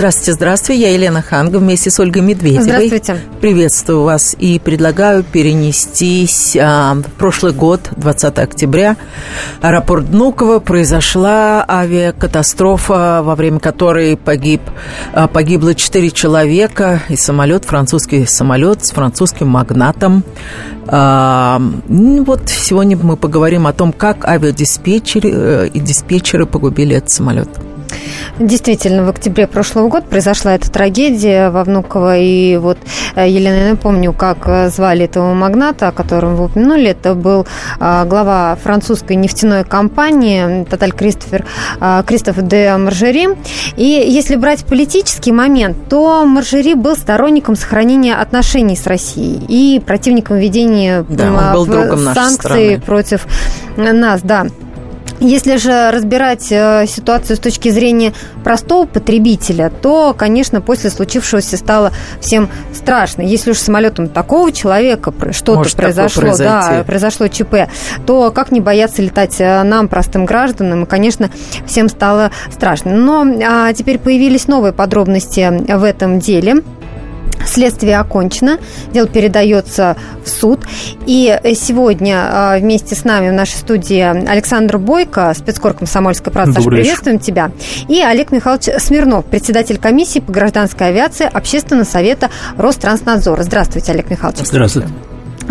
Здравствуйте, здравствуйте. Я Елена Ханга вместе с Ольгой Медведевой. Здравствуйте. Приветствую вас и предлагаю перенестись а, в прошлый год, 20 октября. Аэропорт Внуково произошла авиакатастрофа, во время которой погиб, а, погибло 4 человека и самолет, французский самолет с французским магнатом. А, вот сегодня мы поговорим о том, как авиадиспетчеры э, и диспетчеры погубили этот самолет. Действительно, в октябре прошлого года произошла эта трагедия во Внуково. И вот, э, Елена, я напомню, как э, звали этого магната, о котором вы упомянули. Это был э, глава французской нефтяной компании Тоталь Кристофер, Кристоф де Маржери. И если брать политический момент, то Маржери был сторонником сохранения отношений с Россией и противником введения да, санкций против нас. Да. Если же разбирать э, ситуацию с точки зрения простого потребителя, то, конечно, после случившегося стало всем страшно. Если уж самолетом такого человека что-то произошло, да, произошло ЧП, то как не бояться летать э, нам, простым гражданам? И, конечно, всем стало страшно. Но а, теперь появились новые подробности в этом деле. Следствие окончено, дело передается в суд. И сегодня а, вместе с нами в нашей студии Александр Бойко, спецкор «Комсомольской правды». Саша, приветствуем тебя. И Олег Михайлович Смирнов, председатель комиссии по гражданской авиации Общественного совета Ространснадзора. Здравствуйте, Олег Михайлович. Здравствуйте.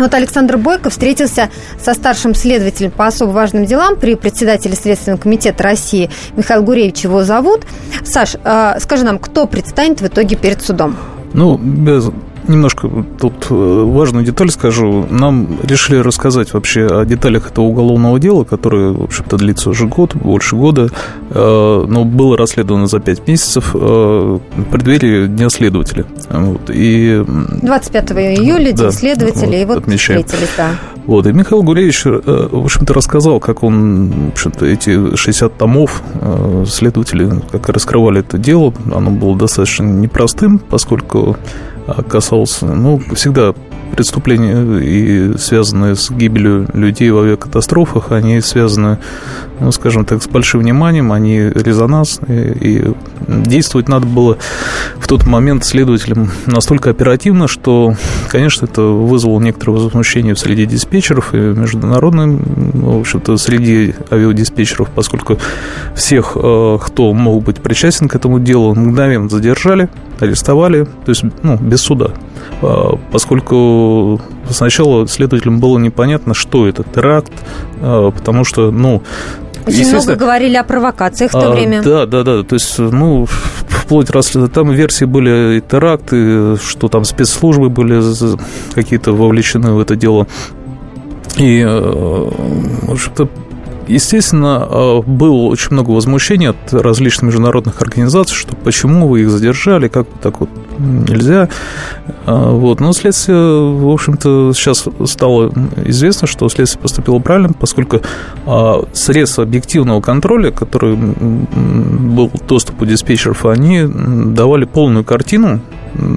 Вот Александр Бойко встретился со старшим следователем по особо важным делам при председателе Следственного комитета России Михаил Гуревич его зовут. Саш, а, скажи нам, кто предстанет в итоге перед судом? Ну, без немножко тут э, важную деталь скажу. Нам решили рассказать вообще о деталях этого уголовного дела, которое, в общем-то, длится уже год, больше года, э, но было расследовано за пять месяцев э, в преддверии Дня следователя. Вот, и... 25 июля, День да, следователя, вот, и вот отмечаем. встретились, да. Вот, и Михаил Гуревич, в общем-то, рассказал, как он, в общем-то, эти 60 томов следователи, как раскрывали это дело, оно было достаточно непростым, поскольку касался, ну, всегда преступления, и связанные с гибелью людей в авиакатастрофах, они связаны, ну, скажем так, с большим вниманием, они резонансные, и действовать надо было в тот момент следователям настолько оперативно, что, конечно, это вызвало некоторое возмущение в среде диспетчеров и международным, в общем-то, среди авиадиспетчеров, поскольку всех, э, кто мог быть причастен к этому делу, мгновенно задержали, арестовали, то есть, ну, без суда. А, поскольку сначала следователям было непонятно, что это теракт, а, потому что, ну, очень много говорили о провокациях в то а, время. Да, да, да. То есть, ну, вплоть раз там версии были и теракты, что там спецслужбы были какие-то вовлечены в это дело. И, э, в общем-то, Естественно, э, было очень много возмущений от различных международных организаций, что почему вы их задержали, как так вот нельзя. Э, вот. Но следствие, в общем-то, сейчас стало известно, что следствие поступило правильно, поскольку э, средства объективного контроля, который был доступ у диспетчеров, они давали полную картину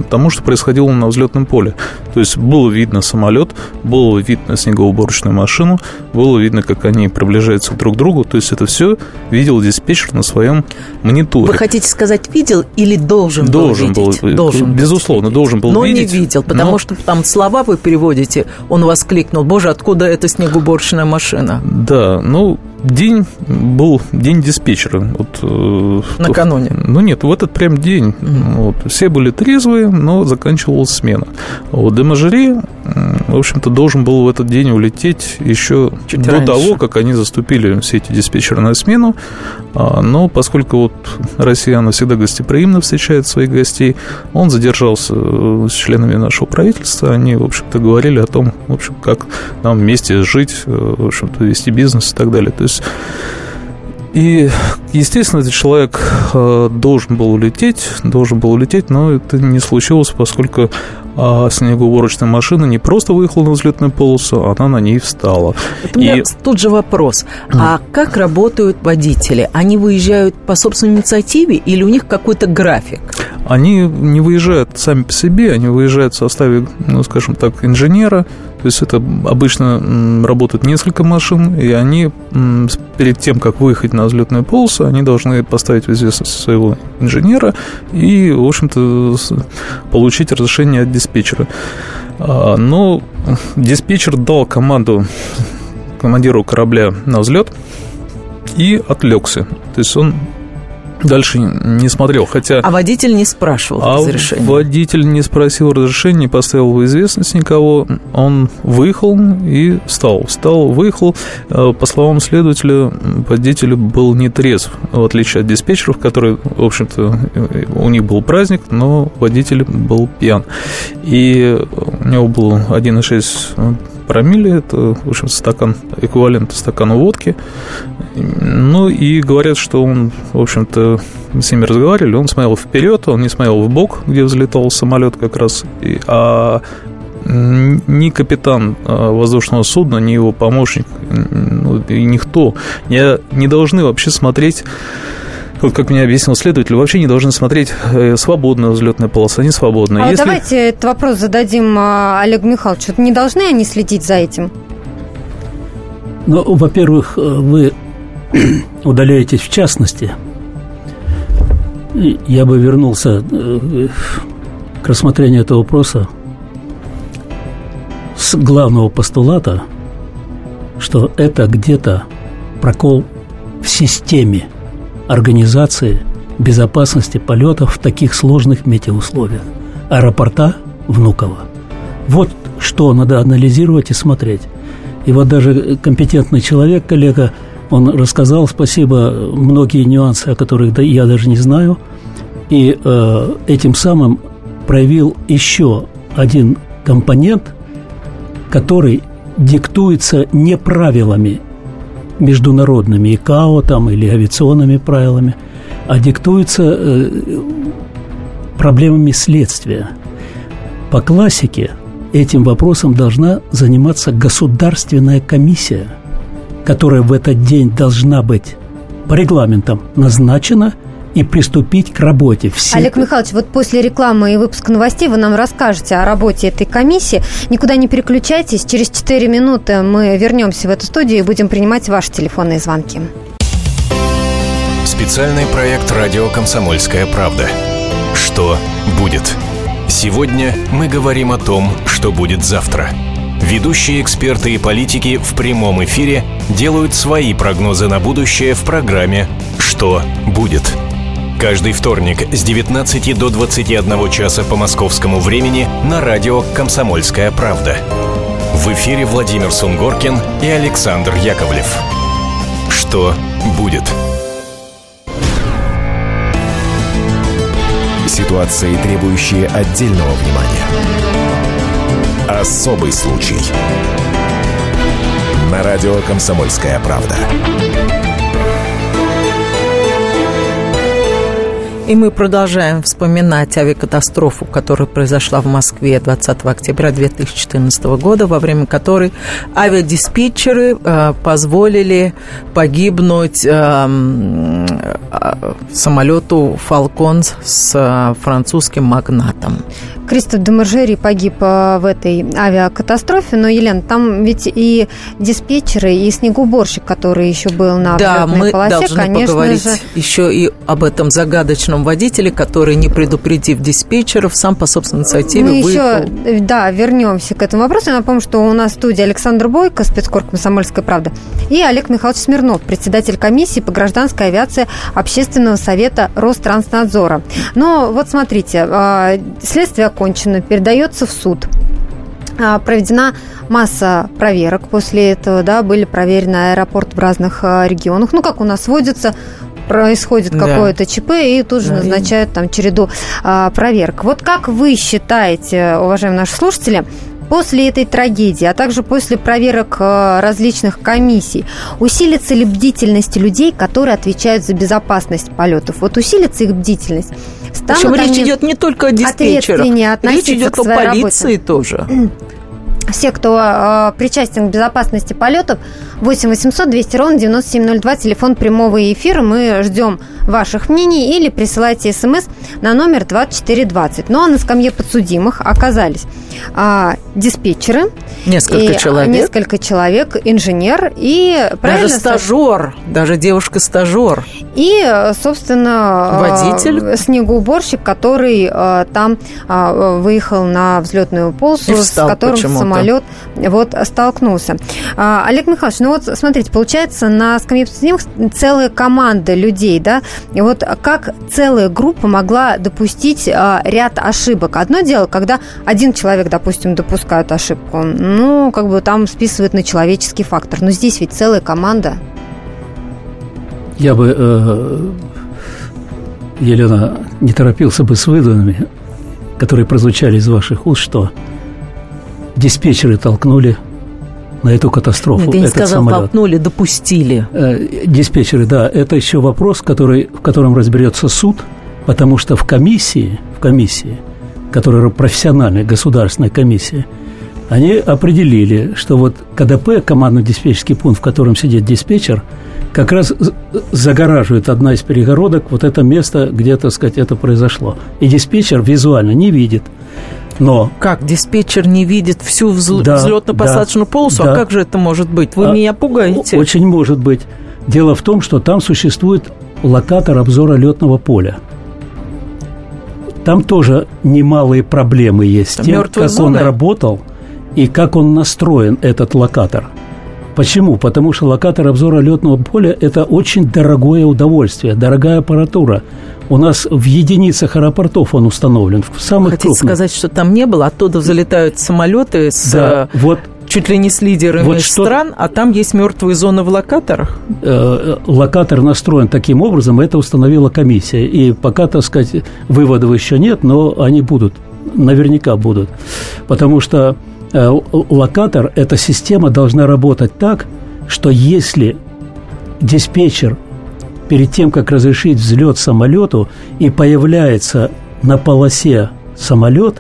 тому, что происходило на взлетном поле. То есть было видно самолет, было видно снегоуборочную машину, было видно, как они приближаются друг к другу. То есть это все видел диспетчер на своем мониторе. Вы хотите сказать, видел или должен, должен был видеть? Был, должен Безусловно, видеть. должен был но видеть. Но не видел, потому но... что там слова вы переводите, он воскликнул, боже, откуда эта снегоуборочная машина? Да, ну, день был день диспетчера. Вот, э, Накануне? Ну нет, в этот прям день. Mm-hmm. Вот, все были трезвые, но заканчивалась смена. Вот Демажери, в общем-то, должен был в этот день улететь еще Чуть до раньше. того, как они заступили все эти диспетчеры на смену. А, но поскольку вот Россия, она всегда гостеприимно встречает своих гостей, он задержался э, с членами нашего правительства. Они, в общем-то, говорили о том, в общем, как нам вместе жить, э, в общем-то, вести бизнес и так далее. То есть и, естественно, этот человек э, должен был улететь, должен был улететь, но это не случилось, поскольку а снегоуборочная машина не просто выехала на взлетную полосу, она на ней встала. Вот у меня и... тут же вопрос. А как работают водители? Они выезжают по собственной инициативе или у них какой-то график? они не выезжают сами по себе, они выезжают в составе, ну, скажем так, инженера, то есть это обычно работают несколько машин, и они перед тем, как выехать на взлетную полосу, они должны поставить в известность своего инженера и, в общем-то, получить разрешение от диспетчера. А, но диспетчер дал команду командиру корабля на взлет и отвлекся. То есть он дальше не смотрел, хотя... А водитель не спрашивал а разрешения? водитель не спросил разрешения, не поставил в известность никого. Он выехал и встал. Встал, выехал. Э, по словам следователя, водитель был не трезв, в отличие от диспетчеров, которые, в общем-то, у них был праздник, но водитель был пьян. И у него был 1,6 промилле, это, в общем, стакан, эквивалент стакану водки. Ну, и говорят, что он, в общем-то, с ними разговаривали, он смотрел вперед, он не смотрел в бок, где взлетал самолет как раз, а ни капитан а, воздушного судна, ни его помощник, ну, и никто. Не, не должны вообще смотреть вот как мне объяснил следователь, вообще не должны смотреть э, свободная взлетная полоса, не свободная. А Если... вот давайте этот вопрос зададим а, Олегу Михайловичу. Не должны они следить за этим? Ну, во-первых, э, вы удаляетесь в частности. Я бы вернулся э, к рассмотрению этого вопроса с главного постулата, что это где-то прокол в системе организации безопасности полетов в таких сложных метеоусловиях. Аэропорта Внуково. Вот что надо анализировать и смотреть. И вот даже компетентный человек, коллега, он рассказал, спасибо, многие нюансы, о которых я даже не знаю, и э, этим самым проявил еще один компонент, который диктуется не правилами международными ИКАО там, или авиационными правилами, а диктуется э, проблемами следствия. По классике этим вопросом должна заниматься государственная комиссия, которая в этот день должна быть по регламентам назначена – и приступить к работе. Все... Олег Михайлович, вот после рекламы и выпуска новостей вы нам расскажете о работе этой комиссии. Никуда не переключайтесь. Через 4 минуты мы вернемся в эту студию и будем принимать ваши телефонные звонки. Специальный проект «Радио Комсомольская правда». Что будет? Сегодня мы говорим о том, что будет завтра. Ведущие эксперты и политики в прямом эфире делают свои прогнозы на будущее в программе «Что будет?». Каждый вторник с 19 до 21 часа по московскому времени на радио «Комсомольская правда». В эфире Владимир Сунгоркин и Александр Яковлев. Что будет? Ситуации, требующие отдельного внимания. Особый случай. На радио «Комсомольская правда». И мы продолжаем вспоминать авиакатастрофу, которая произошла в Москве 20 октября 2014 года, во время которой авиадиспетчеры э, позволили погибнуть э, самолету «Фалкон» с э, французским магнатом. Кристоф Демаржери погиб э, в этой авиакатастрофе, но, Елена, там ведь и диспетчеры, и снегоуборщик, который еще был на да, мы полосе, должны конечно поговорить же... еще и об этом загадочном водителе, который, не предупредив диспетчеров, сам по собственной инициативе Мы выехал. еще, да, вернемся к этому вопросу. Я напомню, что у нас в студии Александр Бойко, спецкор «Комсомольская правда», и Олег Михайлович Смирнов, председатель комиссии по гражданской авиации Общественного совета Ространснадзора. Но вот смотрите, а, следствие окончено, передается в суд а, проведена масса проверок после этого, да, были проверены аэропорты в разных а, регионах. Ну, как у нас водится, происходит да. какое-то ЧП и тут же да, назначают там череду а, проверок. Вот как вы считаете, уважаемые наши слушатели, После этой трагедии, а также после проверок э, различных комиссий, усилится ли бдительность людей, которые отвечают за безопасность полетов? Вот усилится их бдительность. Станут Причем речь идет не только о диспетчерах, речь идет о полиции работе. тоже. все, кто э, причастен к безопасности полетов, 8 800 200 ровно 9702, телефон прямого эфира. Мы ждем ваших мнений или присылайте смс на номер 2420. Ну а на скамье подсудимых оказались э, диспетчеры. Несколько и, человек. Несколько человек, инженер и... Даже стажер, даже девушка-стажер. И, собственно... Водитель. Снегоуборщик, который э, там э, выехал на взлетную полосу, с которым самолет вот столкнулся. А, Олег Михайлович, ну вот смотрите, получается, на скамье подсудимых целая команда людей, да, и вот как целая группа могла допустить а, ряд ошибок. Одно дело, когда один человек, допустим, допускает ошибку, ну, как бы там списывает на человеческий фактор, но здесь ведь целая команда. Я бы, э, Елена, не торопился бы с выводами, которые прозвучали из ваших уст, что диспетчеры толкнули на эту катастрофу. Ты не этот сказал, самолет. толкнули, допустили. Э, диспетчеры, да, это еще вопрос, который, в котором разберется суд, потому что в комиссии, в комиссии, которая профессиональная государственная комиссия, они определили, что вот КДП, командно-диспетчерский пункт, в котором сидит диспетчер, как раз загораживает одна из перегородок вот это место, где, так сказать, это произошло. И диспетчер визуально не видит – но... Как, диспетчер не видит всю взл... да, взлетно-посадочную да, полосу? А да. А как же это может быть? Вы а, меня пугаете. Очень может быть. Дело в том, что там существует локатор обзора летного поля. Там тоже немалые проблемы есть с тем, как зона? он работал и как он настроен, этот локатор. Почему? Потому что локатор обзора летного поля – это очень дорогое удовольствие, дорогая аппаратура. У нас в единицах аэропортов он установлен, в самых Хотите крупных. сказать, что там не было? Оттуда залетают самолеты с да, э, вот, чуть ли не с лидерами вот что... стран, а там есть мертвые зоны в локаторах? Э, локатор настроен таким образом, это установила комиссия. И пока, так сказать, выводов еще нет, но они будут, наверняка будут. Потому что э, локатор, эта система должна работать так, что если диспетчер перед тем, как разрешить взлет самолету, и появляется на полосе самолет,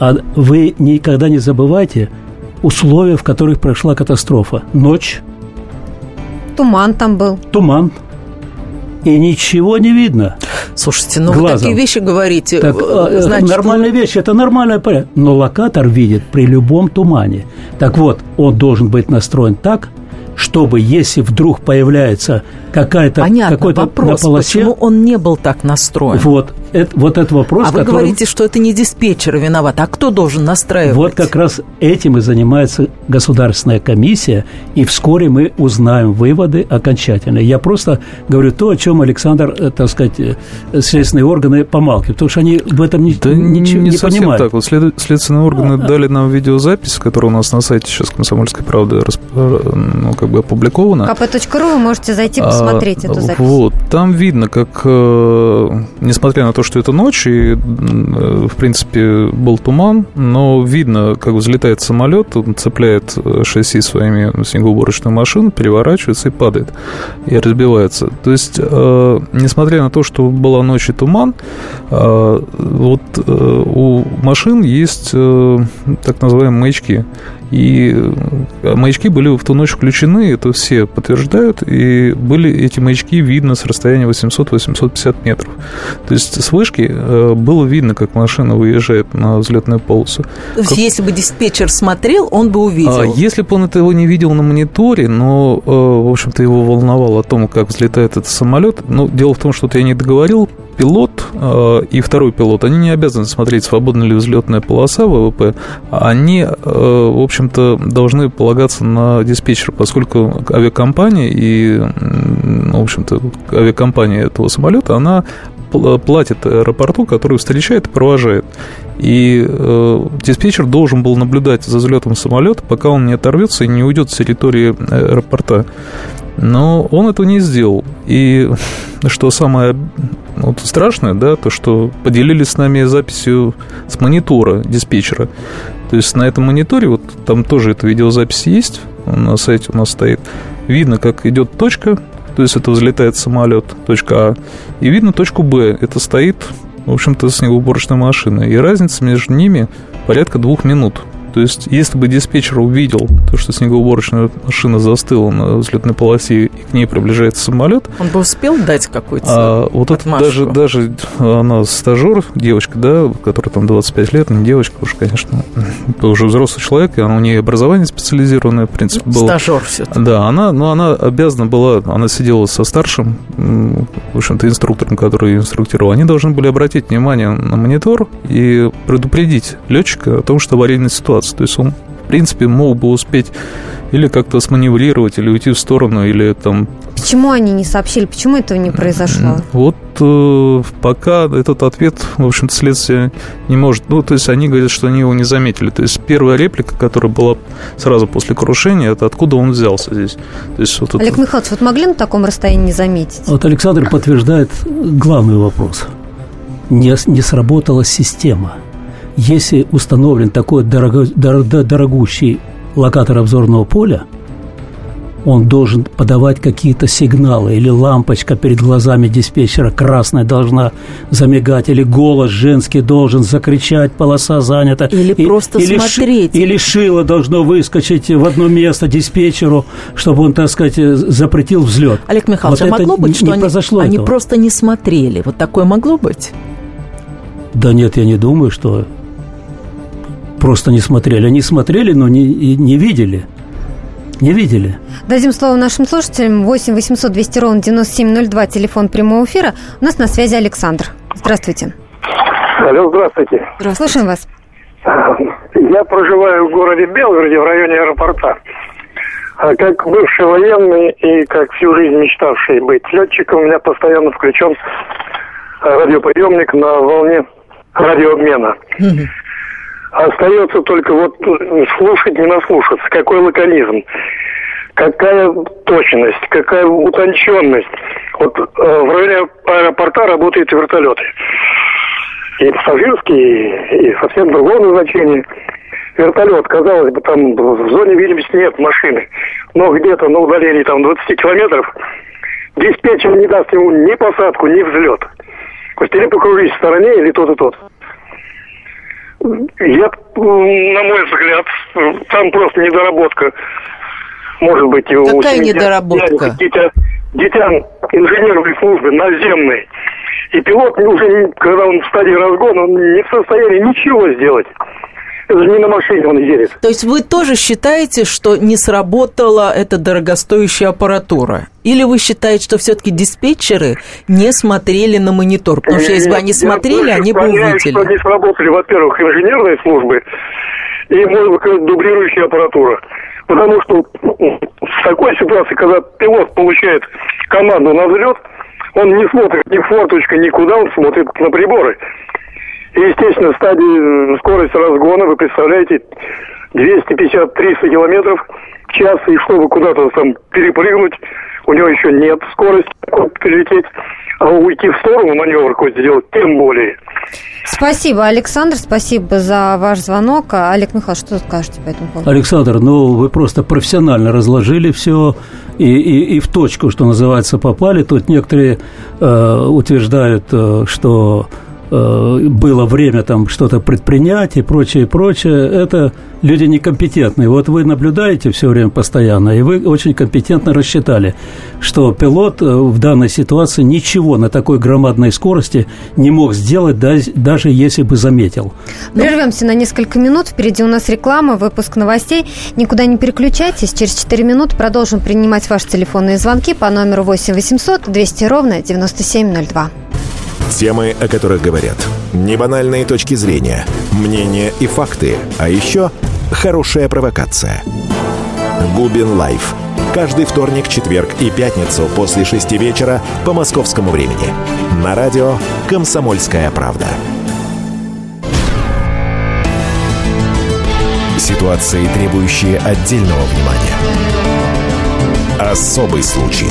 а вы никогда не забывайте условия, в которых прошла катастрофа. Ночь. Туман там был. Туман. И ничего не видно. Слушайте, ну глазом. вы такие вещи говорите. Так, э, значит, нормальная вы... вещь, это нормальная порядок. Но локатор видит при любом тумане. Так вот, он должен быть настроен так, чтобы, если вдруг появляется какая-то Понятно, какой-то вопрос, на полосе, почему он не был так настроен? Вот, это, вот этот вопрос. А вы которым... говорите, что это не диспетчер виноват, а кто должен настраивать? Вот как раз этим и занимается государственная комиссия, и вскоре мы узнаем выводы окончательные. Я просто говорю то, о чем Александр, э, так сказать, э, следственные органы помалкивают, потому что они в этом да ничего не, не понимают. так. Вот след, следственные органы а, дали нам видеозапись, которая у нас на сайте сейчас «Комсомольской правды» ну, как бы опубликована. kp.ru вы можете зайти посмотреть посмотреть эту запись. Вот, там видно, как, э, несмотря на то, что это ночь, и, э, в принципе, был туман, но видно, как взлетает самолет, он цепляет э, шасси своими снегоуборочную машину, переворачивается и падает, и разбивается. То есть, несмотря на то, что была ночь и туман, вот у машин есть так называемые маячки. И э, маячки были в ту ночь включены, это все подтверждают, и были эти маячки видно с расстояния 800-850 метров. То есть с вышки э, было видно, как машина выезжает на взлетную полосу. То есть как... если бы диспетчер смотрел, он бы увидел? А, если бы он этого не видел на мониторе, но, э, в общем-то, его волновало о том, как взлетает этот самолет, ну, дело в том, что я не договорил, пилот э, и второй пилот, они не обязаны смотреть, свободна ли взлетная полоса ВВП, они, э, в общем-то, должны полагаться на диспетчера, поскольку авиакомпания и, в общем-то, авиакомпания этого самолета, она платит аэропорту, который встречает и провожает. И э, диспетчер должен был наблюдать за взлетом самолета, пока он не оторвется и не уйдет с территории аэропорта. Но он этого не сделал. И что самое вот, страшное, да, то, что поделились с нами записью с монитора диспетчера. То есть на этом мониторе, вот там тоже эта видеозапись есть, на сайте у нас стоит. Видно, как идет точка, то есть это взлетает самолет, точка А, и видно точку Б, это стоит, в общем-то, снегоуборочная машина. И разница между ними порядка двух минут. То есть, если бы диспетчер увидел то, что снегоуборочная машина застыла на взлетной полосе и к ней приближается самолет... Он бы успел дать какой-то а, Вот это даже, даже она стажер, девочка, да, которая там 25 лет, не девочка уж, конечно, это уже взрослый человек, и она, у нее образование специализированное, в принципе, было. Стажер все Да, она, но она обязана была, она сидела со старшим, в общем-то, инструктором, который инструктировал. Они должны были обратить внимание на монитор и предупредить летчика о том, что аварийная ситуация. То есть он, в принципе, мог бы успеть или как-то сманеврировать, или уйти в сторону, или там... Почему они не сообщили? Почему этого не произошло? Вот э, пока этот ответ, в общем-то, следствие не может... Ну, то есть они говорят, что они его не заметили. То есть первая реплика, которая была сразу после крушения, это откуда он взялся здесь. То есть, вот Олег это... Михайлович, вот могли на таком расстоянии не заметить? Вот Александр подтверждает главный вопрос. Не, не сработала система. Если установлен такой дорого, дорого, дорогущий локатор обзорного поля, он должен подавать какие-то сигналы, или лампочка перед глазами диспетчера красная должна замигать, или голос женский должен закричать, полоса занята. Или и, просто или смотреть. Ши, или шило должно выскочить в одно место диспетчеру, чтобы он, так сказать, запретил взлет. Олег Михайлович, вот а могло быть, что не они, произошло они просто не смотрели? Вот такое могло быть? Да нет, я не думаю, что просто не смотрели. Они смотрели, но не, не видели. Не видели. Дадим слово нашим слушателям. 8 800 200 ровно 9702, телефон прямого эфира. У нас на связи Александр. Здравствуйте. Алло, здравствуйте. Здравствуйте. Слушаем вас. Я проживаю в городе Белгороде, в районе аэропорта. А как бывший военный и как всю жизнь мечтавший быть летчиком, у меня постоянно включен радиоприемник на волне радиообмена. Остается только вот слушать, не наслушаться. Какой лаконизм, какая точность, какая утонченность. Вот э, в районе аэропорта работают вертолеты. И пассажирские, и совсем другого назначения. Вертолет, казалось бы, там в зоне видимости нет машины. Но где-то на удалении там 20 километров диспетчер не даст ему ни посадку, ни взлет. То есть или покружись в стороне, или тот и тот. Я, на мой взгляд, там просто недоработка. Может быть, Какая у недоработка? Дитя, дитя инженерной службы наземной. И пилот уже, когда он в стадии разгона, он не в состоянии ничего сделать. Это же не на машине он едет. То есть вы тоже считаете, что не сработала эта дорогостоящая аппаратура? Или вы считаете, что все-таки диспетчеры не смотрели на монитор? Потому что если бы они смотрели, они бы увидели. что не сработали, во-первых, инженерные службы и, может быть, дублирующая аппаратура. Потому что в такой ситуации, когда пилот получает команду на взлет, он не смотрит ни в форточку, никуда, он смотрит на приборы. И, естественно, в стадии скорость разгона, вы представляете, 250-300 километров в час, и чтобы куда-то там перепрыгнуть, у него еще нет скорости перелететь, а уйти в сторону маневр какой-то сделать, тем более. Спасибо, Александр, спасибо за ваш звонок. А, Олег Михайлович, что скажете по этому поводу? Александр, ну вы просто профессионально разложили все и, и, и в точку, что называется, попали. Тут некоторые э, утверждают, э, что было время там что-то предпринять и прочее, прочее, это люди некомпетентные. Вот вы наблюдаете все время постоянно, и вы очень компетентно рассчитали, что пилот э, в данной ситуации ничего на такой громадной скорости не мог сделать, даже если бы заметил. Прервемся на несколько минут. Впереди у нас реклама, выпуск новостей. Никуда не переключайтесь. Через 4 минуты продолжим принимать ваши телефонные звонки по номеру 8 800 200 ровно 9702. Темы, о которых говорят. Небанальные точки зрения, мнения и факты. А еще хорошая провокация. Губин Live. Каждый вторник, четверг и пятницу после шести вечера по московскому времени. На радио «Комсомольская правда». Ситуации, требующие отдельного внимания. Особый случай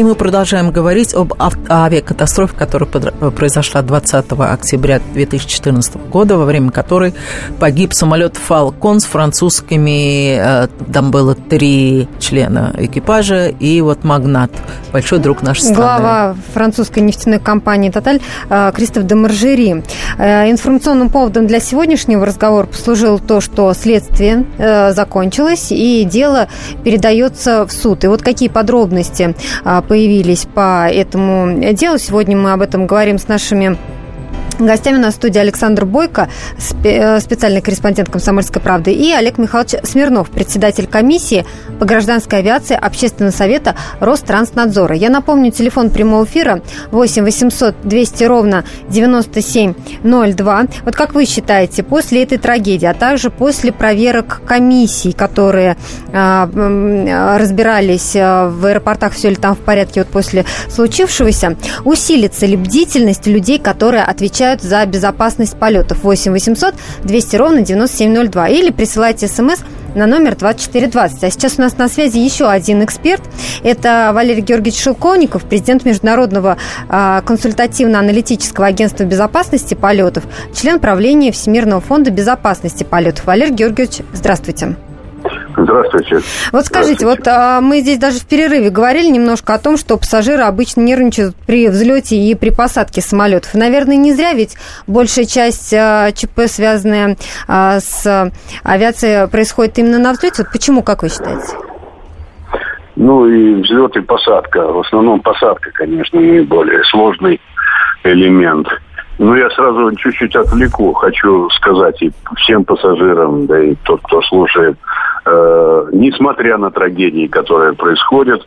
И мы продолжаем говорить об авиакатастрофе, которая произошла 20 октября 2014 года, во время которой погиб самолет «Фалкон» с французскими, э, там было три члена экипажа, и вот магнат, большой друг нашей страны. Глава французской нефтяной компании «Тоталь» э, Кристоф де Маржери. Э, информационным поводом для сегодняшнего разговора послужило то, что следствие закончилось, и дело передается в суд. И вот какие подробности появились по этому делу. Сегодня мы об этом говорим с нашими Гостями на студии Александр Бойко, э, специальный корреспондент «Комсомольской правды», и Олег Михайлович Смирнов, председатель комиссии по гражданской авиации Общественного совета Ространснадзора. Я напомню, телефон прямого эфира 8 800 200 ровно 9702. Вот как вы считаете, после этой трагедии, а также после проверок комиссий, которые э, разбирались э, в аэропортах, все ли там в порядке вот после случившегося, усилится ли бдительность людей, которые отвечают отвечают за безопасность полетов. 8 800 200 ровно 9702. Или присылайте смс на номер 2420. А сейчас у нас на связи еще один эксперт. Это Валерий Георгиевич Шелковников, президент Международного а, консультативно-аналитического агентства безопасности полетов, член правления Всемирного фонда безопасности полетов. Валерий Георгиевич, здравствуйте. Здравствуйте. Вот скажите, вот а, мы здесь даже в перерыве говорили немножко о том, что пассажиры обычно нервничают при взлете и при посадке самолетов. Наверное, не зря, ведь большая часть а, ЧП, связанная а, с авиацией, происходит именно на взлете. Вот почему, как вы считаете? Ну и взлет и посадка. В основном посадка, конечно, наиболее сложный элемент. Ну, я сразу чуть-чуть отвлеку. Хочу сказать и всем пассажирам, да и тот, кто слушает, э, несмотря на трагедии, которые происходят,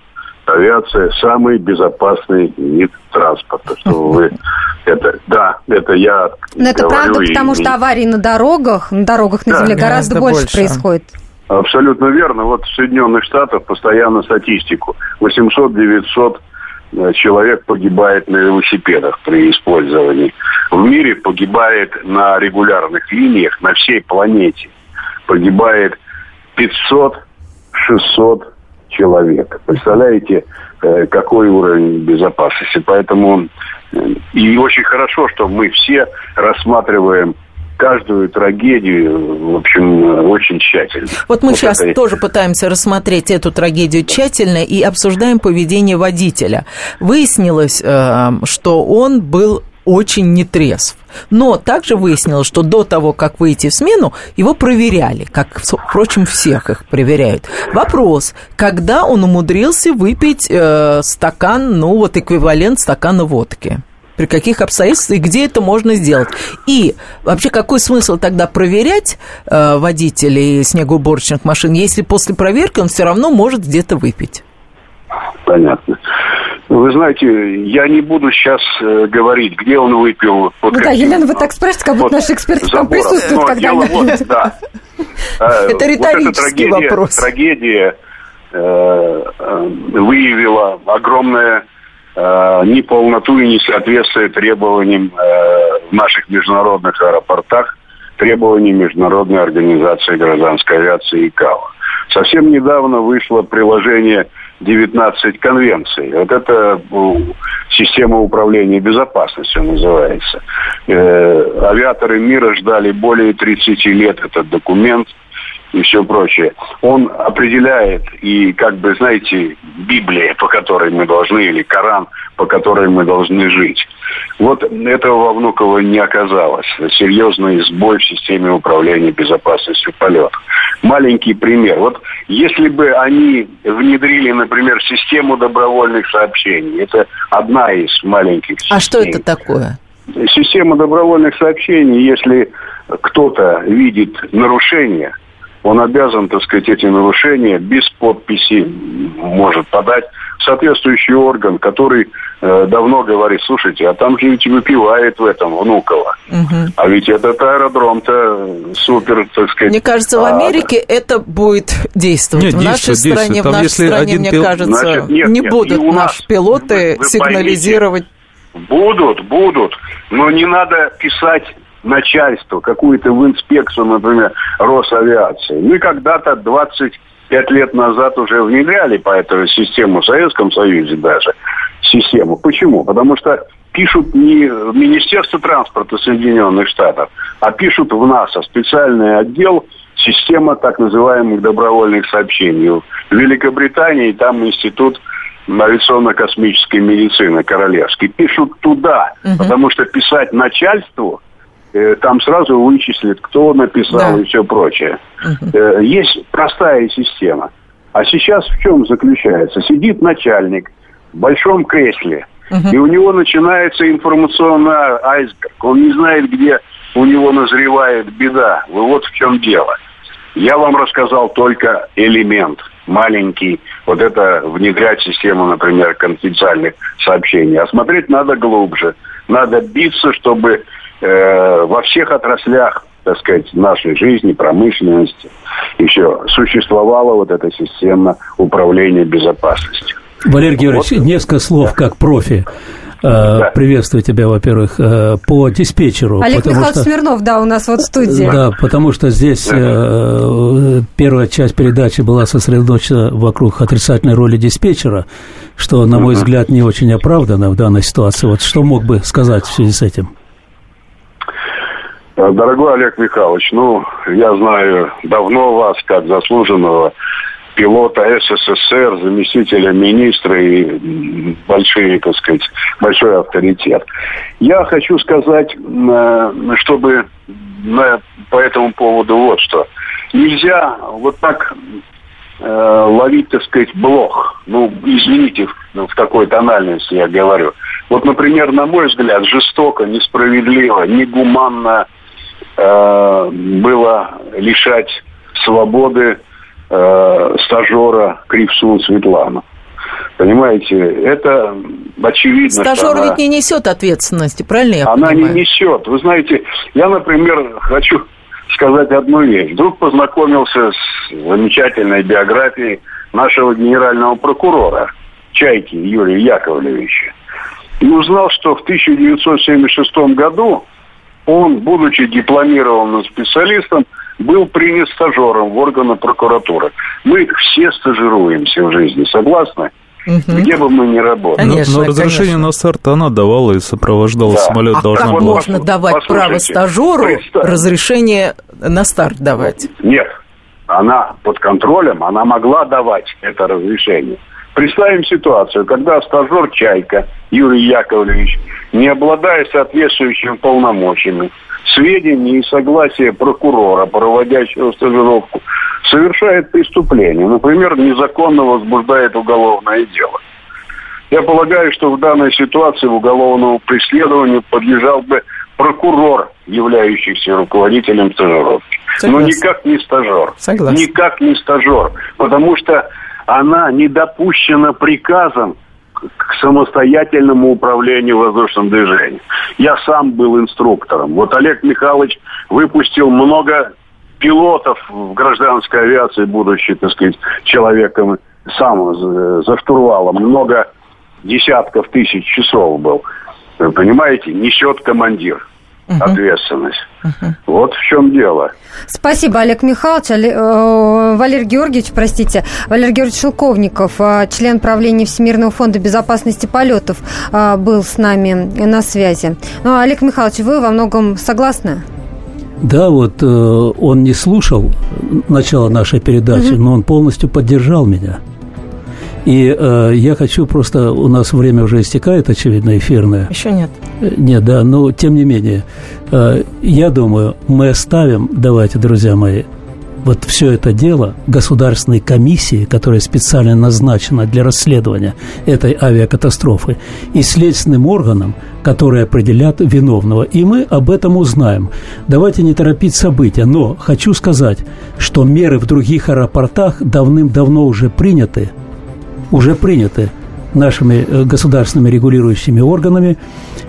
авиация самый безопасный вид транспорта. Что вы это, да, это я. Но это правда, потому и, что аварии на дорогах, на дорогах на да, земле гораздо, больше, больше происходит. Абсолютно верно. Вот в Соединенных Штатах постоянно статистику. 800-900 э, человек погибает на велосипедах при использовании. В мире погибает на регулярных линиях на всей планете. Погибает 500-600 человек. Представляете, э, какой уровень безопасности. Поэтому э, и очень хорошо, что мы все рассматриваем каждую трагедию, в общем, очень тщательно. Вот мы вот сейчас это... тоже пытаемся рассмотреть эту трагедию тщательно и обсуждаем поведение водителя. Выяснилось, э, что он был очень нетрезв. Но также выяснилось, что до того, как выйти в смену, его проверяли, как, впрочем, всех их проверяют. Вопрос, когда он умудрился выпить э, стакан, ну вот эквивалент стакана водки? При каких обстоятельствах и где это можно сделать. И вообще какой смысл тогда проверять э, водителей снегоуборочных машин, если после проверки он все равно может где-то выпить? Понятно. Вы знаете, я не буду сейчас э, говорить, где он выпил. Вот ну да, Елена, вы так спрашиваете, как будто наши эксперты там присутствуют когда-нибудь. Вот, да. Э, это риторический вот вопрос. Трагедия э, выявила огромное неполноту и несоответствие требованиям в наших международных аэропортах, требованиям Международной организации гражданской авиации ИКАО. Совсем недавно вышло приложение 19 конвенций. Вот это система управления безопасностью называется. Э, авиаторы мира ждали более 30 лет этот документ и все прочее. Он определяет и, как бы, знаете, Библия, по которой мы должны, или Коран, по которой мы должны жить. Вот этого во Внуково не оказалось. Серьезный сбой в системе управления безопасностью полета. Маленький пример. Вот если бы они внедрили, например, систему добровольных сообщений, это одна из маленьких систем. А что это такое? Система добровольных сообщений, если кто-то видит нарушение, он обязан, так сказать, эти нарушения без подписи может подать в соответствующий орган, который э, давно говорит, слушайте, а там же ведь выпивает в этом Внуково. Угу. А ведь этот аэродром-то супер, так сказать. Мне кажется, в а, Америке а, это будет действовать. Нет, в нашей стране, в нашей стране, мне пил... кажется, Значит, нет, не нет, будут наши пилоты вы, вы сигнализировать. Поймите, будут, будут, но не надо писать начальство, какую-то в инспекцию, например, Росавиации. Мы когда-то 25 лет назад уже внедряли по этой систему в Советском Союзе даже систему. Почему? Потому что пишут не в Министерство транспорта Соединенных Штатов, а пишут в НАСА, специальный отдел, система так называемых добровольных сообщений. В Великобритании там институт авиационно-космической медицины королевский. Пишут туда, угу. потому что писать начальству там сразу вычислят, кто написал да. и все прочее. Угу. Э, есть простая система. А сейчас в чем заключается? Сидит начальник в большом кресле, угу. и у него начинается информационный айсберг. Он не знает, где у него назревает беда. Вот в чем дело. Я вам рассказал только элемент – маленький, вот это внедрять систему, например, конфиденциальных сообщений. А смотреть надо глубже. Надо биться, чтобы э, во всех отраслях так сказать, нашей жизни, промышленности, и все, существовала вот эта система управления безопасностью. Валерий Георгиевич, вот. несколько слов как профи. Э, да. Приветствую тебя, во-первых, э, по диспетчеру. Олег Михайлович что, Смирнов, да, у нас вот в студии. Да, потому что здесь э, первая часть передачи была сосредоточена вокруг отрицательной роли диспетчера, что, на мой взгляд, не очень оправдано в данной ситуации. Вот что мог бы сказать в связи с этим? Дорогой Олег Михайлович, ну, я знаю давно вас как заслуженного пилота СССР, заместителя министра и большие, так сказать, большой авторитет. Я хочу сказать, э, чтобы по этому поводу вот что. Нельзя вот так э, ловить, так сказать, блох. Ну, извините, в такой тональности я говорю. Вот, например, на мой взгляд, жестоко, несправедливо, негуманно э, было лишать свободы э, стажера Кривсун Светлану. Понимаете, это очевидно. Стажер ведь она, не несет ответственности, правильно я Она понимаю? не несет. Вы знаете, я, например, хочу сказать одну вещь. Вдруг познакомился с замечательной биографией нашего генерального прокурора Чайки Юрия Яковлевича. И узнал, что в 1976 году он, будучи дипломированным специалистом, был принят стажером в органы прокуратуры. Мы все стажируемся в жизни, согласны? Угу. Где бы мы ни работали. Конечно, но, но разрешение конечно. на старт она давала и сопровождала да. самолет а должна как была. можно давать право стажеру представь. разрешение на старт давать? Нет, она под контролем, она могла давать это разрешение. Представим ситуацию, когда стажер «Чайка» Юрий Яковлевич, не обладая соответствующими полномочиями, сведения и согласия прокурора, проводящего стажировку, совершает преступление. Например, незаконно возбуждает уголовное дело. Я полагаю, что в данной ситуации уголовному преследованию подлежал бы прокурор, являющийся руководителем стажировки. Согласен. Но никак не стажер. Согласен. Никак не стажер. Потому что она не допущена приказом к самостоятельному управлению воздушным движением. Я сам был инструктором. Вот Олег Михайлович выпустил много пилотов в гражданской авиации, будучи, так сказать, человеком сам за штурвалом. Много десятков тысяч часов был. Понимаете, несет командир угу. ответственность. Угу. Вот в чем дело. Спасибо, Олег Михайлович. Э, Валерий Георгиевич, простите, Валерий Георгиевич Шелковников, э, член правления Всемирного фонда безопасности полетов, э, был с нами на связи. Ну, Олег Михайлович, вы во многом согласны? Да, вот он не слушал начало нашей передачи, угу. но он полностью поддержал меня. И э, я хочу просто... У нас время уже истекает, очевидно, эфирное. Еще нет. Э, нет, да, но тем не менее. Э, я думаю, мы оставим, давайте, друзья мои, вот все это дело государственной комиссии, которая специально назначена для расследования этой авиакатастрофы, и следственным органам, которые определят виновного. И мы об этом узнаем. Давайте не торопить события, но хочу сказать, что меры в других аэропортах давным-давно уже приняты – уже приняты нашими э, государственными регулирующими органами.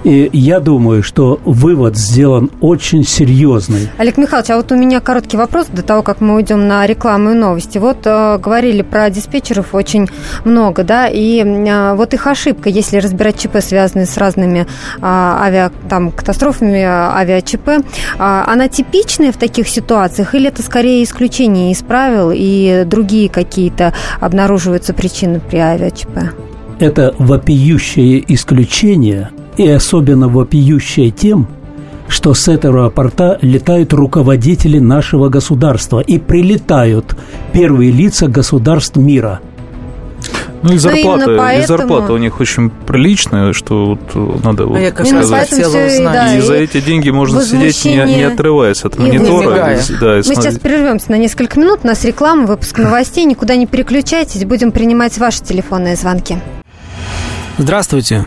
И я думаю, что вывод сделан очень серьезный. Олег Михайлович, а вот у меня короткий вопрос до того, как мы уйдем на рекламу и новости. Вот э, говорили про диспетчеров очень много, да, и э, вот их ошибка, если разбирать ЧП, связанные с разными э, авиа, там, катастрофами, авиа-ЧП, э, она типичная в таких ситуациях или это скорее исключение из правил и другие какие-то обнаруживаются причины при авиа-ЧП? Это вопиющее исключение – и особенно вопиющее тем, что с этого порта летают руководители нашего государства и прилетают первые лица государств мира – ну и зарплата, поэтому... и зарплата у них очень приличная, что вот надо вот а я как сказать. И, да, и, и за эти деньги можно сидеть, не, не отрываясь от монитора. И, да, Мы смотреть. сейчас прервемся на несколько минут. У нас реклама, выпуск новостей. Никуда не переключайтесь. Будем принимать ваши телефонные звонки. Здравствуйте.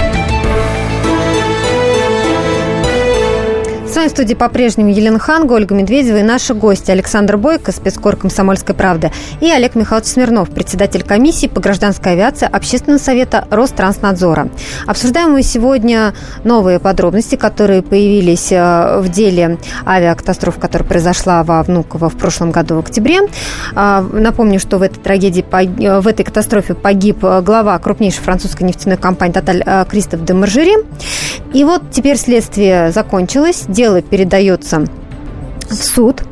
Вами в студии по-прежнему Елена Ханга, Ольга Медведева и наши гости Александр Бойко, спецкор «Комсомольской правды» и Олег Михайлович Смирнов, председатель комиссии по гражданской авиации Общественного совета Ространснадзора. Обсуждаем мы сегодня новые подробности, которые появились э, в деле авиакатастроф, которая произошла во Внуково в прошлом году в октябре. А, напомню, что в этой трагедии, э, в этой катастрофе погиб глава крупнейшей французской нефтяной компании «Тоталь» э, Кристоф де Маржери. И вот теперь следствие закончилось дело передается в суд.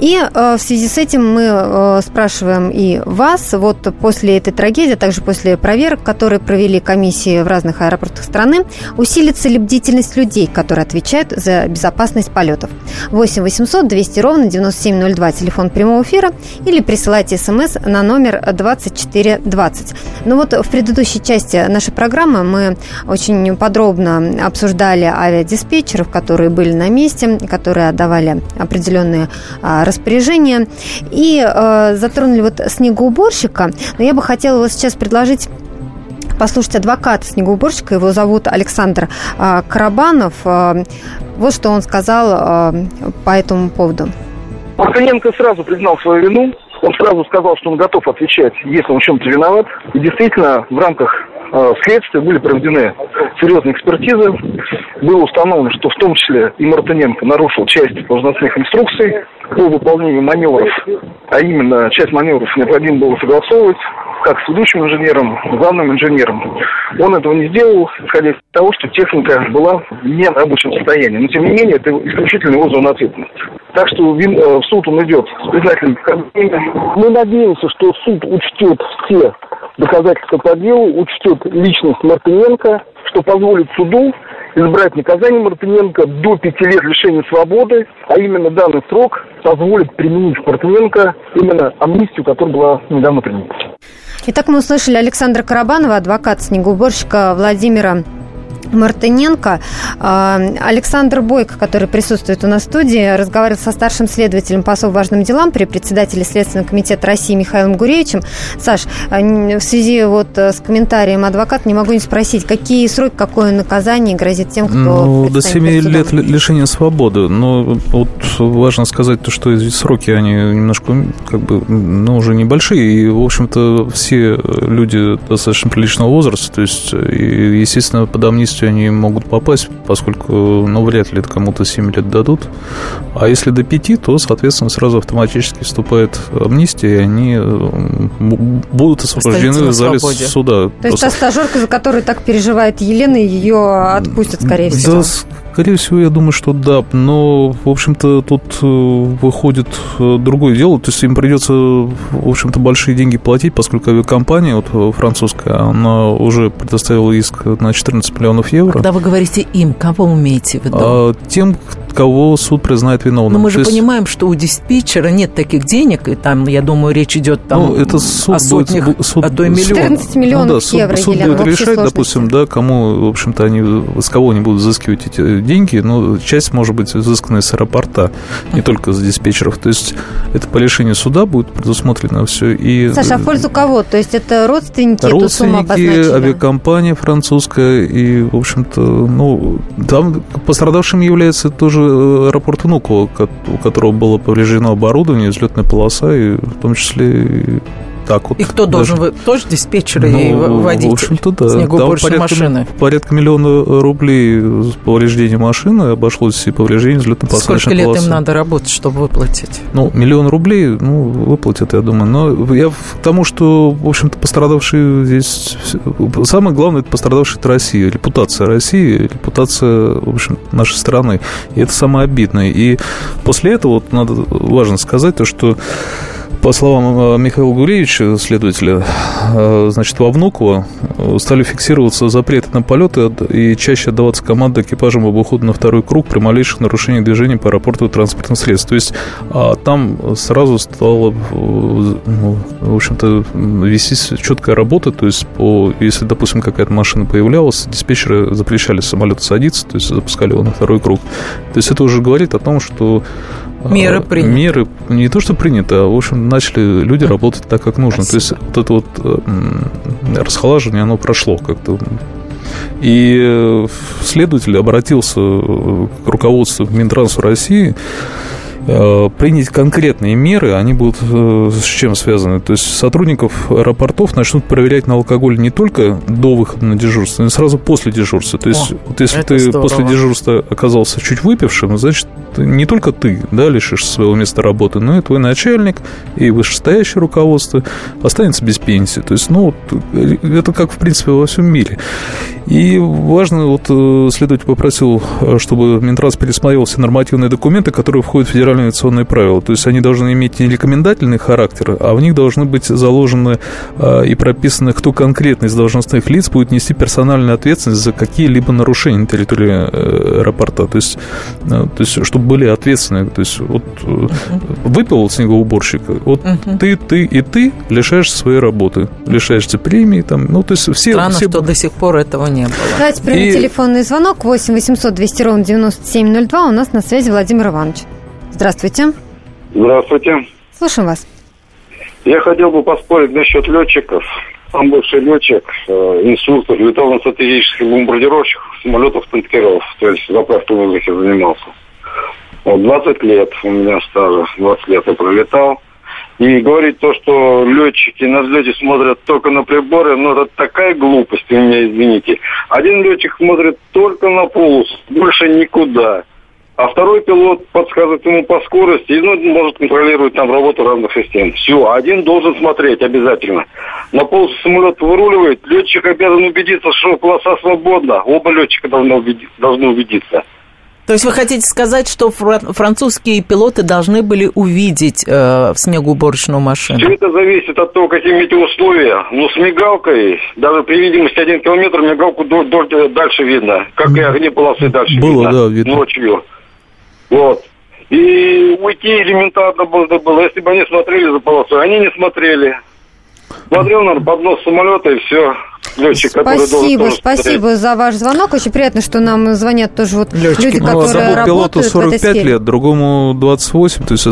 И э, в связи с этим мы э, спрашиваем и вас, вот после этой трагедии, а также после проверок, которые провели комиссии в разных аэропортах страны, усилится ли бдительность людей, которые отвечают за безопасность полетов? 8 800 200 ровно 9702, телефон прямого эфира, или присылайте смс на номер 2420. Ну вот в предыдущей части нашей программы мы очень подробно обсуждали авиадиспетчеров, которые были на месте, которые отдавали определенные а, распоряжения. И э, затронули вот снегоуборщика. Но я бы хотела вот сейчас предложить послушать адвоката снегоуборщика. Его зовут Александр э, Карабанов. Вот что он сказал по этому поводу. Мартыненко сразу признал свою вину. Он сразу сказал, что он готов отвечать, если он в чем-то виноват. И действительно, в рамках следствия были проведены серьезные экспертизы. Было установлено, что в том числе и Мартыненко нарушил часть должностных инструкций по выполнению маневров, а именно часть маневров необходимо было согласовывать как с ведущим инженером, главным инженером. Он этого не сделал, исходя из того, что техника была в нерабочем состоянии. Но, тем не менее, это исключительно его зона ответственности. Так что э, в суд он идет с признательным Мы надеемся, что суд учтет все доказательства по делу, учтет личность Мартыненко, что позволит суду избрать наказание Мартыненко до пяти лет лишения свободы, а именно данный срок позволит применить Мартыненко именно амнистию, которая была недавно принята. Итак, мы услышали Александра Карабанова, адвокат снегоуборщика Владимира Мартыненко. А, Александр Бойко, который присутствует у нас в студии, разговаривал со старшим следователем по особо важным делам при председателе Следственного комитета России Михаилом Гуревичем. Саш, а, в связи вот э, с комментарием адвоката не могу не спросить, какие сроки, какое наказание грозит тем, кто Ну, до 7 лет лишения свободы. Но вот важно сказать то, что сроки, они немножко, как бы, ну, уже небольшие. И, в общем-то, все люди достаточно приличного возраста. То есть, естественно, под амнистию возрасте они могут попасть, поскольку, ну, вряд ли кому-то 7 лет дадут. А если до 5, то, соответственно, сразу автоматически вступает амнистия, и они э, будут освобождены в зале суда. То есть та стажерка, за которой так переживает Елена, ее отпустят, скорее всего? Да, Скорее всего, я думаю, что да, но, в общем-то, тут э, выходит э, другое дело, то есть им придется, в общем-то, большие деньги платить, поскольку авиакомпания вот, французская, она уже предоставила иск на 14 миллионов евро. Когда вы говорите им, кого вы имеете в виду? А, тем, кого суд признает виновным. Но мы же есть... понимаем, что у диспетчера нет таких денег, и там, я думаю, речь идет там ну, это суд о сотнях, будет, суд, а то и миллионов. 14 миллионов ну, да, суд, евро, суд Елена, будет решать, сложности. допустим, да, кому, в общем-то, они, с кого они будут взыскивать эти деньги, но часть может быть взыскана с аэропорта, не только с диспетчеров. То есть это по решению суда будет предусмотрено все. И... Саша, а в пользу кого? То есть это родственники, родственники авиакомпания французская, и, в общем-то, ну, там пострадавшим является тоже аэропорт Внуково, у которого было повреждено оборудование, взлетная полоса, и в том числе так вот. И кто должен? Даже... Вы тоже диспетчеры ну, и водитель? В общем-то, да. Снегоуборочной порядка, машины? Порядка миллиона рублей повреждения машины обошлось и повреждение взлетно-посадочной Сколько лет им надо работать, чтобы выплатить? Ну, миллион рублей, ну, выплатят, я думаю. Но я к тому, что, в общем-то, пострадавшие здесь... Самое главное, это пострадавшие от России. Репутация России, репутация, в общем, нашей страны. И это самое обидное. И после этого, вот, надо важно сказать то, что по словам э, Михаила Гуревича, следователя, э, значит, во Внуково э, стали фиксироваться запреты на полеты и чаще отдаваться команды экипажам об уходе на второй круг при малейших нарушениях движения по аэропорту и транспортных средств. То есть а там сразу стала, ну, в общем-то, вестись четкая работа. То есть, по, если, допустим, какая-то машина появлялась, диспетчеры запрещали самолету садиться, то есть запускали его на второй круг. То есть это уже говорит о том, что Меры а, приняты. Меры не то, что приняты, а, в общем, начали люди работать так, как нужно. Спасибо. То есть вот это вот э, расхолаживание, оно прошло как-то. И э, следователь обратился к руководству Минтрансу России Э, принять конкретные меры, они будут э, с чем связаны? То есть сотрудников аэропортов начнут проверять на алкоголь не только до выхода на дежурство, но и сразу после дежурства. То есть О, вот если ты здорово. после дежурства оказался чуть выпившим, значит, не только ты да, лишишь своего места работы, но и твой начальник, и вышестоящее руководство останется без пенсии. То есть, ну, э, это как, в принципе, во всем мире. И важно, вот следователь попросил, чтобы Минтранс пересмотрел все нормативные документы, которые входят в федеральный авиационные правила. То есть они должны иметь не рекомендательный характер, а в них должны быть заложены э, и прописаны, кто конкретно из должностных лиц будет нести персональную ответственность за какие-либо нарушения на территории э, аэропорта. То есть, э, то есть чтобы были ответственны. То есть вот uh выпил снегоуборщик, вот uh ты, ты и ты лишаешься своей работы, лишаешься премии. Там, ну, то есть все, Странно, все... что до сих пор этого не было. Давайте примем и... телефонный звонок 8 800 200 ровно 9702. У нас на связи Владимир Иванович. Здравствуйте. Здравствуйте. Слушаем вас. Я хотел бы поспорить насчет летчиков. Сам бывший летчик, э, инструктор, летал на стратегических бомбардировщиках самолетов танкеров, то есть заправку в воздухе занимался. Вот 20 лет у меня стажа, 20 лет я пролетал. И говорить то, что летчики на взлете смотрят только на приборы, ну это такая глупость, вы меня извините. Один летчик смотрит только на полос, больше никуда а второй пилот подсказывает ему по скорости, и ну, может контролировать там работу разных систем. Все, один должен смотреть обязательно. На пол самолет выруливает, летчик обязан убедиться, что полоса свободна. Оба летчика должны, убедиться, должны убедиться. То есть вы хотите сказать, что французские пилоты должны были увидеть э, снегоуборочную машину? Все это зависит от того, какие метеоусловия. Ну, с мигалкой, даже при видимости один километр, мигалку дальше видно. Как и огни полосы дальше Было, видно. Да, видно. Ночью. Вот. И уйти элементарно можно было, если бы они смотрели за полосой. Они не смотрели. Смотрел, наверное, под нос самолета и все летчик, который Спасибо, должен спасибо за ваш звонок. Очень приятно, что нам звонят тоже вот Летчики. люди, ну, которые работают пилоту 45 в этой лет, другому 28, то есть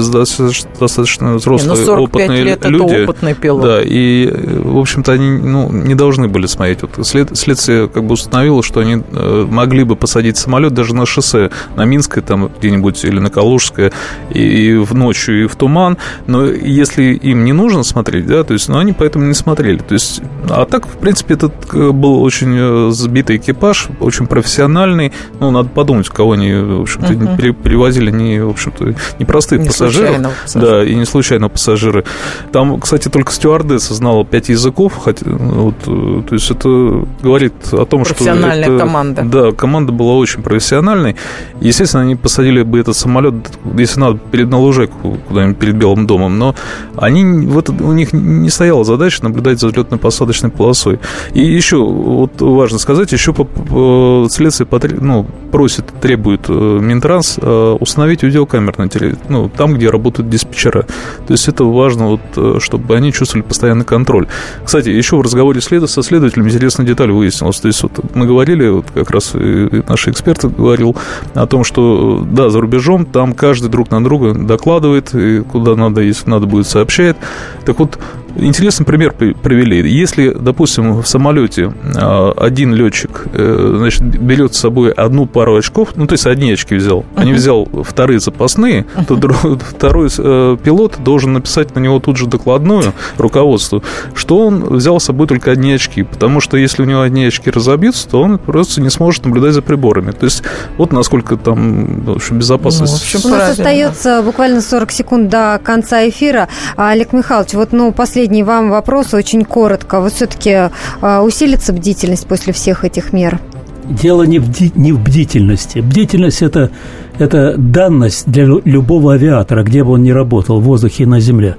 достаточно взрослые, Не, ну опытные лет люди. Это опытный пилот. Да, и, в общем-то, они ну, не должны были смотреть. Вот след, следствие как бы установило, что они э, могли бы посадить самолет даже на шоссе, на Минское там где-нибудь или на Калужское, и, и в ночью, и в туман, но если им не нужно смотреть, да, то есть, ну, они поэтому не смотрели. То есть, а так, в принципе, это был очень сбитый экипаж, очень профессиональный. Ну, надо подумать, кого они, в общем-то, угу. перевозили не, в общем-то, не простых не пассажиров. Да, и не случайно пассажиры. Там, кстати, только стюардесса знала пять языков, хотя, вот, то есть это говорит о том, что... Профессиональная команда. Да, команда была очень профессиональной. Естественно, они посадили бы этот самолет, если надо, перед на лужайку куда-нибудь перед Белым домом, но они, вот у них не стояла задача наблюдать за взлетно-посадочной полосой. И еще, вот важно сказать, еще по следствие потреб, ну, просит, требует э, Минтранс э, установить видеокамеры на теле, ну, там, где работают диспетчера. То есть это важно, вот, э, чтобы они чувствовали постоянный контроль. Кстати, еще в разговоре со следователем интересная деталь выяснилась. То есть вот мы говорили, вот как раз и наши эксперты говорил о том, что да, за рубежом там каждый друг на друга докладывает, и куда надо, если надо будет, сообщает. Так вот, Интересный пример привели. Если, допустим, в самолете а, один летчик э, значит, берет с собой одну пару очков, ну, то есть одни очки взял, а не взял вторые запасные, то второй э, пилот должен написать на него тут же докладную руководству, что он взял с собой только одни очки, потому что если у него одни очки разобьются, то он просто не сможет наблюдать за приборами. То есть вот насколько там в общем, безопасность. Ну, в общем, у нас остается буквально 40 секунд до конца эфира. Олег Михайлович, вот ну, последний вам вопрос очень коротко. Вот все-таки а, усилится бдительность после всех этих мер? Дело не в, бди, не в бдительности. Бдительность это, – это данность для любого авиатора, где бы он ни работал, в воздухе и на земле.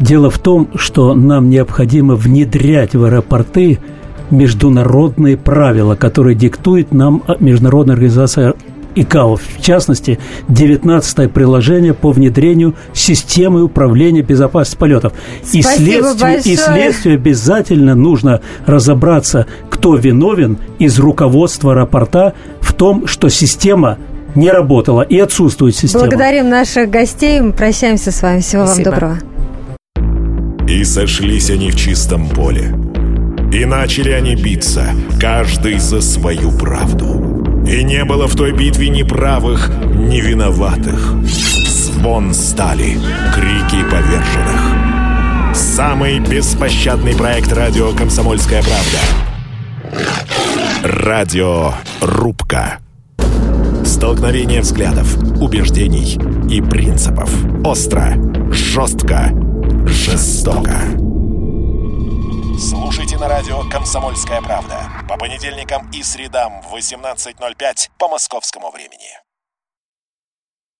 Дело в том, что нам необходимо внедрять в аэропорты международные правила, которые диктует нам Международная организация ИКАО, в частности, 19 приложение по внедрению системы управления безопасностью полетов. и следствию, и следствию обязательно нужно разобраться, кто виновен из руководства аэропорта в том, что система не работала и отсутствует система. Благодарим наших гостей. Мы прощаемся с вами. Всего Спасибо. вам доброго. И сошлись они в чистом поле. И начали они биться, каждый за свою правду. И не было в той битве ни правых, ни виноватых. Звон стали, крики поверженных. Самый беспощадный проект радио «Комсомольская правда». Радио «Рубка». Столкновение взглядов, убеждений и принципов. Остро, жестко, жестоко. Слушайте на радио «Комсомольская правда» по понедельникам и средам в 18.05 по московскому времени.